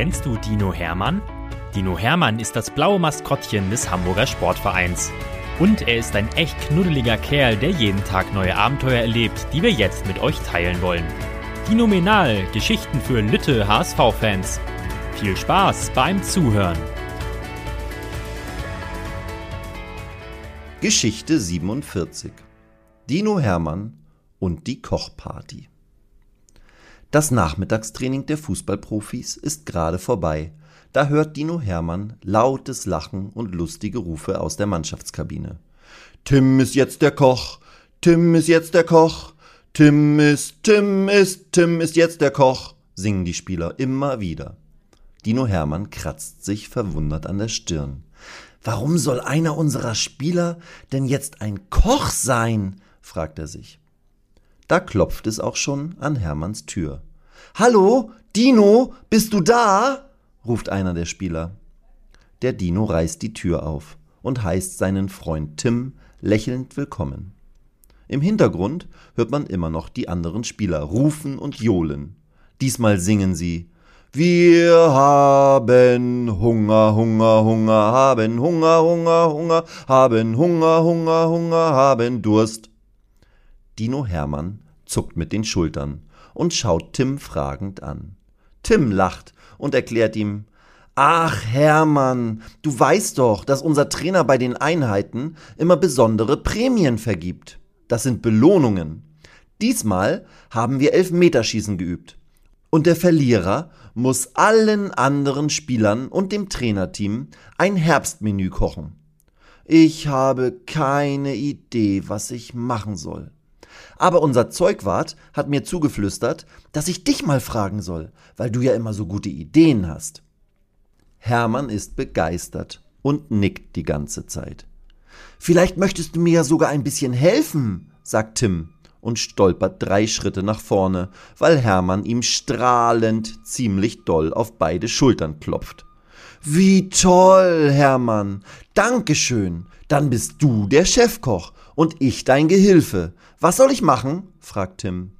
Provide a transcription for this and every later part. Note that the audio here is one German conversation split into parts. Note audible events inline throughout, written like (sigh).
Kennst du Dino Hermann? Dino Hermann ist das blaue Maskottchen des Hamburger Sportvereins. Und er ist ein echt knuddeliger Kerl, der jeden Tag neue Abenteuer erlebt, die wir jetzt mit euch teilen wollen. Dinominal, Geschichten für Lütte HSV-Fans. Viel Spaß beim Zuhören. Geschichte 47 Dino Hermann und die Kochparty Das Nachmittagstraining der Fußballprofis ist gerade vorbei. Da hört Dino Hermann lautes Lachen und lustige Rufe aus der Mannschaftskabine. Tim ist jetzt der Koch, Tim ist jetzt der Koch, Tim ist, Tim ist, Tim ist jetzt der Koch, singen die Spieler immer wieder. Dino Hermann kratzt sich verwundert an der Stirn. Warum soll einer unserer Spieler denn jetzt ein Koch sein? fragt er sich. Da klopft es auch schon an Hermanns Tür. Hallo, Dino, bist du da? ruft einer der Spieler. Der Dino reißt die Tür auf und heißt seinen Freund Tim lächelnd willkommen. Im Hintergrund hört man immer noch die anderen Spieler rufen und johlen. Diesmal singen sie wir haben Hunger, Hunger, Hunger, haben Hunger, Hunger, Hunger, haben Hunger, Hunger, Hunger, haben Durst. Dino Hermann zuckt mit den Schultern und schaut Tim fragend an. Tim lacht und erklärt ihm, Ach Hermann, du weißt doch, dass unser Trainer bei den Einheiten immer besondere Prämien vergibt. Das sind Belohnungen. Diesmal haben wir Elfmeterschießen geübt. Und der Verlierer muss allen anderen Spielern und dem Trainerteam ein Herbstmenü kochen. Ich habe keine Idee, was ich machen soll. Aber unser Zeugwart hat mir zugeflüstert, dass ich dich mal fragen soll, weil du ja immer so gute Ideen hast. Hermann ist begeistert und nickt die ganze Zeit. Vielleicht möchtest du mir ja sogar ein bisschen helfen, sagt Tim und stolpert drei Schritte nach vorne, weil Hermann ihm strahlend ziemlich doll auf beide Schultern klopft. Wie toll, Hermann. Dankeschön. Dann bist du der Chefkoch und ich dein Gehilfe. Was soll ich machen? fragt Tim.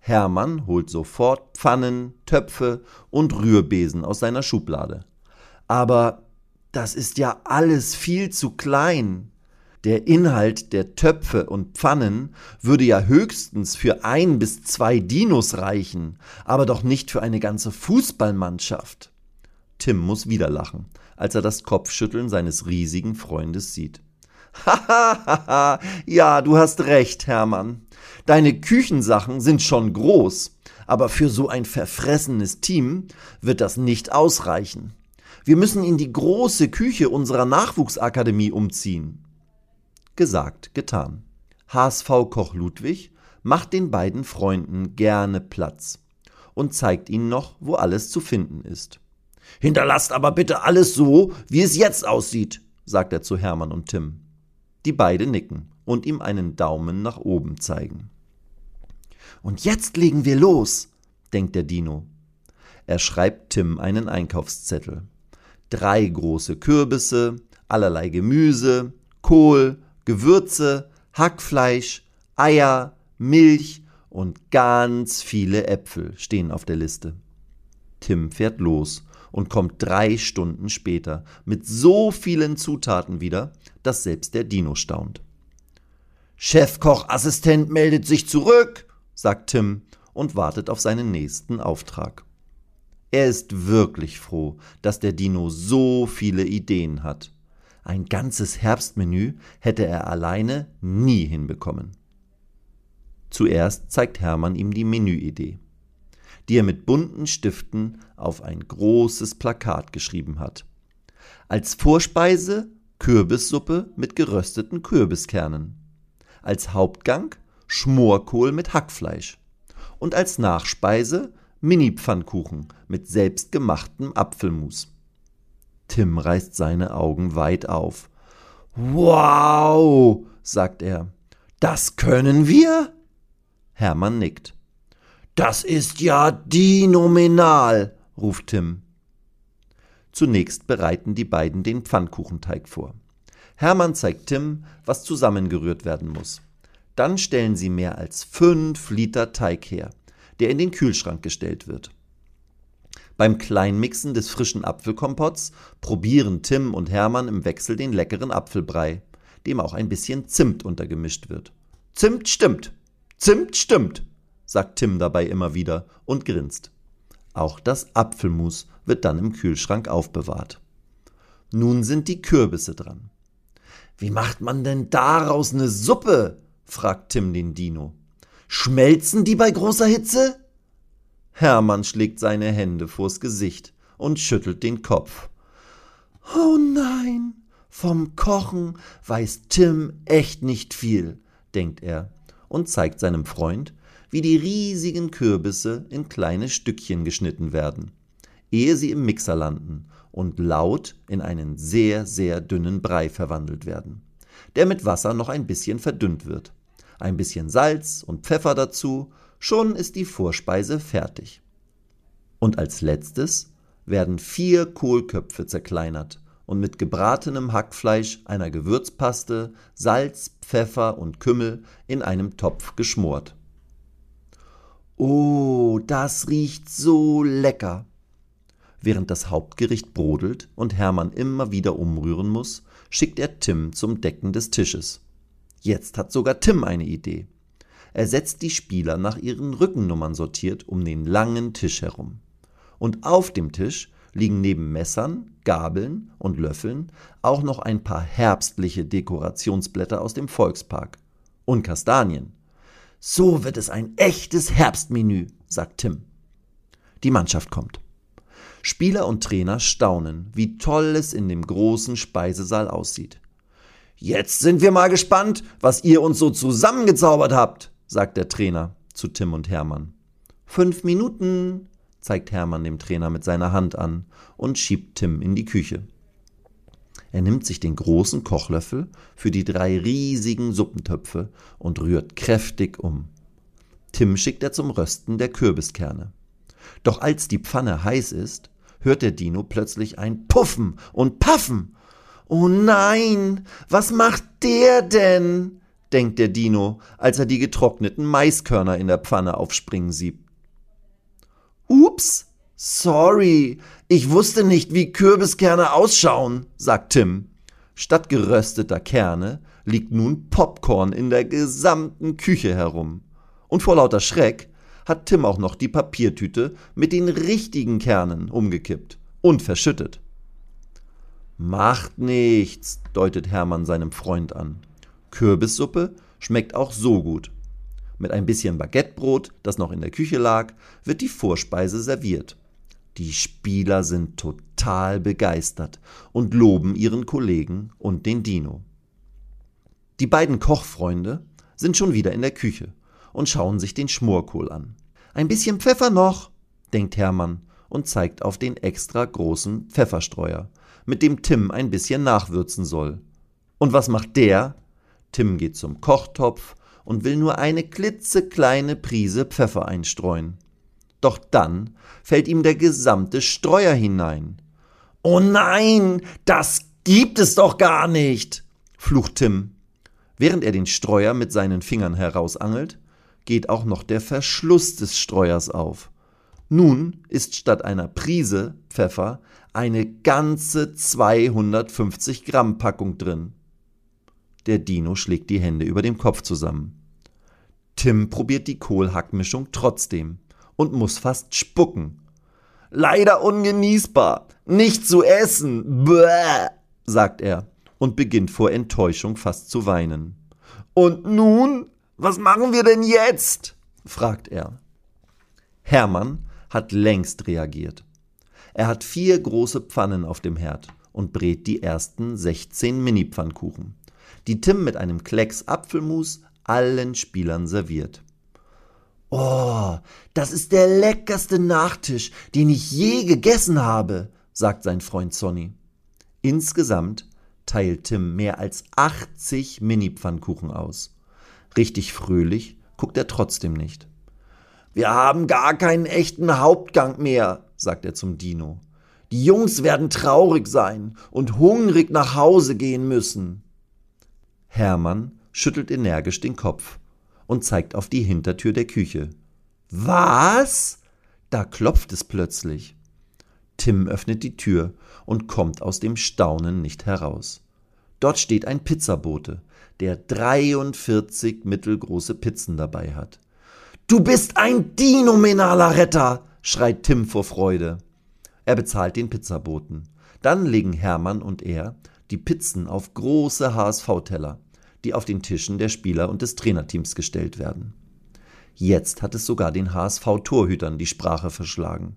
Hermann holt sofort Pfannen, Töpfe und Rührbesen aus seiner Schublade. Aber das ist ja alles viel zu klein. Der Inhalt der Töpfe und Pfannen würde ja höchstens für ein bis zwei Dinos reichen, aber doch nicht für eine ganze Fußballmannschaft. Tim muss wieder lachen, als er das Kopfschütteln seines riesigen Freundes sieht. Hahaha, (laughs) ja, du hast recht, Hermann. Deine Küchensachen sind schon groß, aber für so ein verfressenes Team wird das nicht ausreichen. Wir müssen in die große Küche unserer Nachwuchsakademie umziehen. Gesagt, getan. HSV-Koch Ludwig macht den beiden Freunden gerne Platz und zeigt ihnen noch, wo alles zu finden ist. Hinterlasst aber bitte alles so, wie es jetzt aussieht, sagt er zu Hermann und Tim. Die beiden nicken und ihm einen Daumen nach oben zeigen. Und jetzt legen wir los, denkt der Dino. Er schreibt Tim einen Einkaufszettel. Drei große Kürbisse, allerlei Gemüse, Kohl, Gewürze, Hackfleisch, Eier, Milch und ganz viele Äpfel stehen auf der Liste. Tim fährt los und kommt drei Stunden später mit so vielen Zutaten wieder, dass selbst der Dino staunt. Chefkochassistent meldet sich zurück, sagt Tim und wartet auf seinen nächsten Auftrag. Er ist wirklich froh, dass der Dino so viele Ideen hat. Ein ganzes Herbstmenü hätte er alleine nie hinbekommen. Zuerst zeigt Hermann ihm die Menüidee, die er mit bunten Stiften auf ein großes Plakat geschrieben hat. Als Vorspeise Kürbissuppe mit gerösteten Kürbiskernen. Als Hauptgang Schmorkohl mit Hackfleisch. Und als Nachspeise Mini-Pfannkuchen mit selbstgemachtem Apfelmus. Tim reißt seine Augen weit auf. Wow, sagt er. Das können wir? Hermann nickt. Das ist ja dinominal, ruft Tim. Zunächst bereiten die beiden den Pfannkuchenteig vor. Hermann zeigt Tim, was zusammengerührt werden muss. Dann stellen sie mehr als fünf Liter Teig her, der in den Kühlschrank gestellt wird. Beim Kleinmixen des frischen Apfelkompotts probieren Tim und Hermann im Wechsel den leckeren Apfelbrei, dem auch ein bisschen Zimt untergemischt wird. Zimt stimmt, Zimt stimmt, sagt Tim dabei immer wieder und grinst. Auch das Apfelmus wird dann im Kühlschrank aufbewahrt. Nun sind die Kürbisse dran. Wie macht man denn daraus eine Suppe? fragt Tim den Dino. Schmelzen die bei großer Hitze? Hermann schlägt seine Hände vors Gesicht und schüttelt den Kopf. Oh nein, vom Kochen weiß Tim echt nicht viel, denkt er und zeigt seinem Freund, wie die riesigen Kürbisse in kleine Stückchen geschnitten werden, ehe sie im Mixer landen und laut in einen sehr, sehr dünnen Brei verwandelt werden, der mit Wasser noch ein bisschen verdünnt wird. Ein bisschen Salz und Pfeffer dazu Schon ist die Vorspeise fertig. Und als letztes werden vier Kohlköpfe zerkleinert und mit gebratenem Hackfleisch, einer Gewürzpaste, Salz, Pfeffer und Kümmel in einem Topf geschmort. Oh, das riecht so lecker. Während das Hauptgericht brodelt und Hermann immer wieder umrühren muss, schickt er Tim zum Decken des Tisches. Jetzt hat sogar Tim eine Idee. Er setzt die Spieler nach ihren Rückennummern sortiert um den langen Tisch herum. Und auf dem Tisch liegen neben Messern, Gabeln und Löffeln auch noch ein paar herbstliche Dekorationsblätter aus dem Volkspark. Und Kastanien. So wird es ein echtes Herbstmenü, sagt Tim. Die Mannschaft kommt. Spieler und Trainer staunen, wie toll es in dem großen Speisesaal aussieht. Jetzt sind wir mal gespannt, was ihr uns so zusammengezaubert habt, sagt der Trainer zu Tim und Hermann. Fünf Minuten, zeigt Hermann dem Trainer mit seiner Hand an und schiebt Tim in die Küche. Er nimmt sich den großen Kochlöffel für die drei riesigen Suppentöpfe und rührt kräftig um. Tim schickt er zum Rösten der Kürbiskerne. Doch als die Pfanne heiß ist, hört der Dino plötzlich ein Puffen und Paffen. Oh nein, was macht der denn? denkt der Dino, als er die getrockneten Maiskörner in der Pfanne aufspringen sieht. Ups, sorry, ich wusste nicht, wie Kürbiskerne ausschauen, sagt Tim. Statt gerösteter Kerne liegt nun Popcorn in der gesamten Küche herum. Und vor lauter Schreck hat Tim auch noch die Papiertüte mit den richtigen Kernen umgekippt und verschüttet. Macht nichts, deutet Hermann seinem Freund an. Kürbissuppe schmeckt auch so gut. Mit ein bisschen Baguettebrot, das noch in der Küche lag, wird die Vorspeise serviert. Die Spieler sind total begeistert und loben ihren Kollegen und den Dino. Die beiden Kochfreunde sind schon wieder in der Küche und schauen sich den Schmorkohl an. Ein bisschen Pfeffer noch, denkt Hermann und zeigt auf den extra großen Pfefferstreuer, mit dem Tim ein bisschen nachwürzen soll. Und was macht der? Tim geht zum Kochtopf und will nur eine klitzekleine Prise Pfeffer einstreuen. Doch dann fällt ihm der gesamte Streuer hinein. Oh nein, das gibt es doch gar nicht, flucht Tim. Während er den Streuer mit seinen Fingern herausangelt, geht auch noch der Verschluss des Streuers auf. Nun ist statt einer Prise Pfeffer eine ganze 250 Gramm Packung drin. Der Dino schlägt die Hände über dem Kopf zusammen. Tim probiert die Kohlhackmischung trotzdem und muss fast spucken. Leider ungenießbar, nicht zu essen, bäh, sagt er und beginnt vor Enttäuschung fast zu weinen. Und nun, was machen wir denn jetzt? fragt er. Hermann hat längst reagiert. Er hat vier große Pfannen auf dem Herd und brät die ersten 16 Mini-Pfannkuchen die Tim mit einem Klecks Apfelmus allen Spielern serviert. Oh, das ist der leckerste Nachtisch, den ich je gegessen habe, sagt sein Freund Sonny. Insgesamt teilt Tim mehr als 80 Mini-Pfannkuchen aus. Richtig fröhlich guckt er trotzdem nicht. Wir haben gar keinen echten Hauptgang mehr, sagt er zum Dino. Die Jungs werden traurig sein und hungrig nach Hause gehen müssen. Hermann schüttelt energisch den Kopf und zeigt auf die Hintertür der Küche. Was? Da klopft es plötzlich. Tim öffnet die Tür und kommt aus dem Staunen nicht heraus. Dort steht ein Pizzabote, der 43 mittelgroße Pizzen dabei hat. Du bist ein dinominaler Retter, schreit Tim vor Freude. Er bezahlt den Pizzaboten. Dann legen Hermann und er die Pizzen auf große HSV-Teller, die auf den Tischen der Spieler und des Trainerteams gestellt werden. Jetzt hat es sogar den HSV-Torhütern die Sprache verschlagen.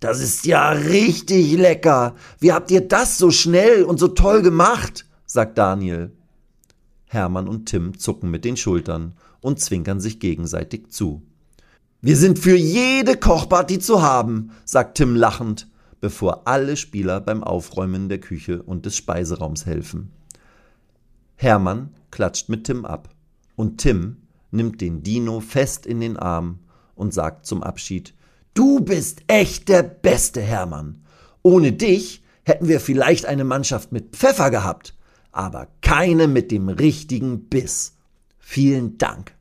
Das ist ja richtig lecker. Wie habt ihr das so schnell und so toll gemacht? sagt Daniel. Hermann und Tim zucken mit den Schultern und zwinkern sich gegenseitig zu. Wir sind für jede Kochparty zu haben, sagt Tim lachend, bevor alle Spieler beim Aufräumen der Küche und des Speiseraums helfen. Hermann klatscht mit Tim ab und Tim nimmt den Dino fest in den Arm und sagt zum Abschied Du bist echt der Beste, Hermann. Ohne dich hätten wir vielleicht eine Mannschaft mit Pfeffer gehabt, aber keine mit dem richtigen Biss. Vielen Dank.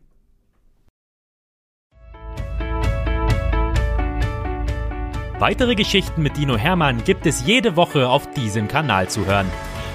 Weitere Geschichten mit Dino Hermann gibt es jede Woche auf diesem Kanal zu hören.